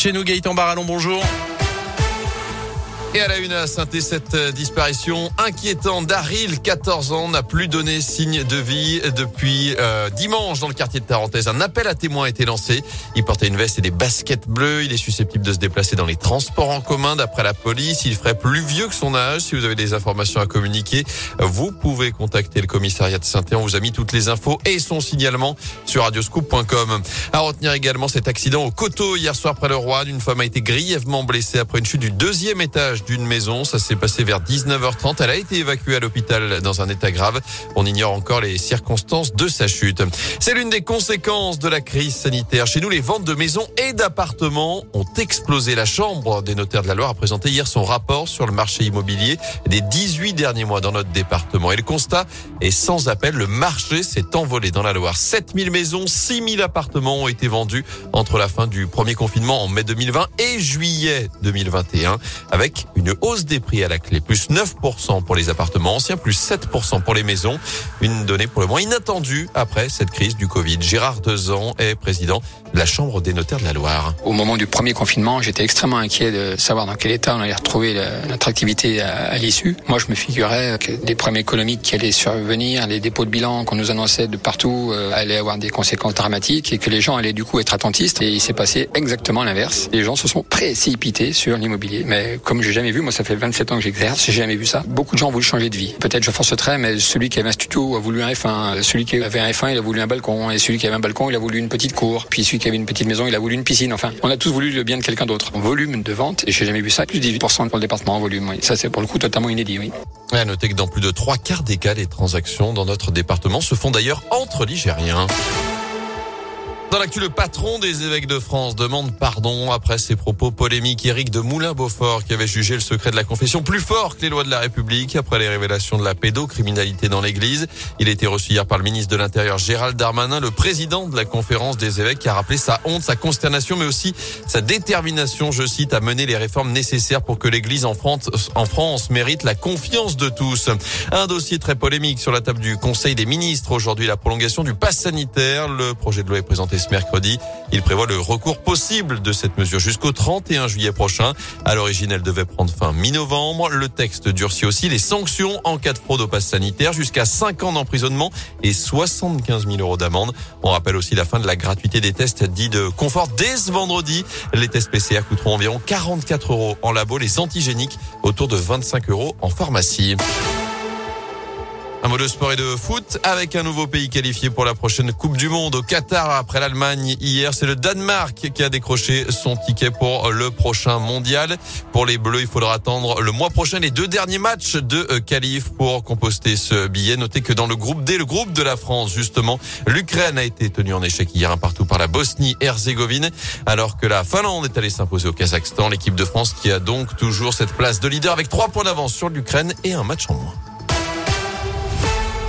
Chez nous, Gaëtan Barallon, bonjour. Et à la une à saint cette euh, disparition inquiétante d'Aril, 14 ans, n'a plus donné signe de vie depuis euh, dimanche dans le quartier de Tarentaise. Un appel à témoins a été lancé. Il portait une veste et des baskets bleues. Il est susceptible de se déplacer dans les transports en commun. D'après la police, il ferait plus vieux que son âge. Si vous avez des informations à communiquer, vous pouvez contacter le commissariat de saint On vous a mis toutes les infos et son signalement sur radioscoop.com. À retenir également cet accident au Coteau hier soir près de Rouen. Une femme a été grièvement blessée après une chute du deuxième étage d'une maison. Ça s'est passé vers 19h30. Elle a été évacuée à l'hôpital dans un état grave. On ignore encore les circonstances de sa chute. C'est l'une des conséquences de la crise sanitaire. Chez nous, les ventes de maisons et d'appartements ont explosé. La Chambre des notaires de la Loire a présenté hier son rapport sur le marché immobilier des 18 derniers mois dans notre département. Et le constat est sans appel. Le marché s'est envolé dans la Loire. 7000 maisons, 6000 appartements ont été vendus entre la fin du premier confinement en mai 2020 et juillet 2021 avec une hausse des prix à la clé, plus 9% pour les appartements anciens, plus 7% pour les maisons. Une donnée pour le moins inattendue après cette crise du Covid. Gérard Dezan est président de la Chambre des notaires de la Loire. Au moment du premier confinement, j'étais extrêmement inquiet de savoir dans quel état on allait retrouver notre activité à, l'issue. Moi, je me figurais que des problèmes économiques qui allaient survenir, les dépôts de bilan qu'on nous annonçait de partout euh, allaient avoir des conséquences dramatiques et que les gens allaient du coup être attentistes. Et il s'est passé exactement l'inverse. Les gens se sont précipités sur l'immobilier. Mais comme j'ai jamais vu, moi ça fait 27 ans que j'exerce, j'ai jamais vu ça. Beaucoup de gens ont voulu changer de vie. Peut-être je force très, mais celui qui avait un studio a voulu un F1, celui qui avait un F1 il a voulu un balcon, et celui qui avait un balcon il a voulu une petite cour, puis celui avait une petite maison il a voulu une piscine. Enfin, on a tous voulu le bien de quelqu'un d'autre. Volume de vente, et j'ai jamais vu ça, plus 18% pour le département en volume. Ça c'est pour le coup totalement inédit. Oui. À noter que dans plus de trois quarts des cas, les transactions dans notre département se font d'ailleurs entre Ligériens. Dans l'actu, le patron des évêques de France demande pardon après ses propos polémiques. Éric de Moulin-Beaufort, qui avait jugé le secret de la confession plus fort que les lois de la République après les révélations de la pédocriminalité dans l'église. Il a été reçu hier par le ministre de l'Intérieur Gérald Darmanin, le président de la conférence des évêques, qui a rappelé sa honte, sa consternation, mais aussi sa détermination, je cite, à mener les réformes nécessaires pour que l'église en France, en France mérite la confiance de tous. Un dossier très polémique sur la table du Conseil des ministres. Aujourd'hui, la prolongation du pass sanitaire. Le projet de loi est présenté ce mercredi. Il prévoit le recours possible de cette mesure jusqu'au 31 juillet prochain. À l'origine, elle devait prendre fin mi-novembre. Le texte durcit aussi les sanctions en cas de fraude au pass sanitaire jusqu'à 5 ans d'emprisonnement et 75 000 euros d'amende. On rappelle aussi la fin de la gratuité des tests dits de confort dès ce vendredi. Les tests PCR coûteront environ 44 euros en labo, les antigéniques autour de 25 euros en pharmacie. Un mot de sport et de foot avec un nouveau pays qualifié pour la prochaine Coupe du Monde au Qatar après l'Allemagne hier. C'est le Danemark qui a décroché son ticket pour le prochain mondial. Pour les Bleus, il faudra attendre le mois prochain les deux derniers matchs de euh, qualif pour composter ce billet. Notez que dans le groupe D, le groupe de la France, justement, l'Ukraine a été tenue en échec hier un partout par la Bosnie-Herzégovine alors que la Finlande est allée s'imposer au Kazakhstan. L'équipe de France qui a donc toujours cette place de leader avec trois points d'avance sur l'Ukraine et un match en moins.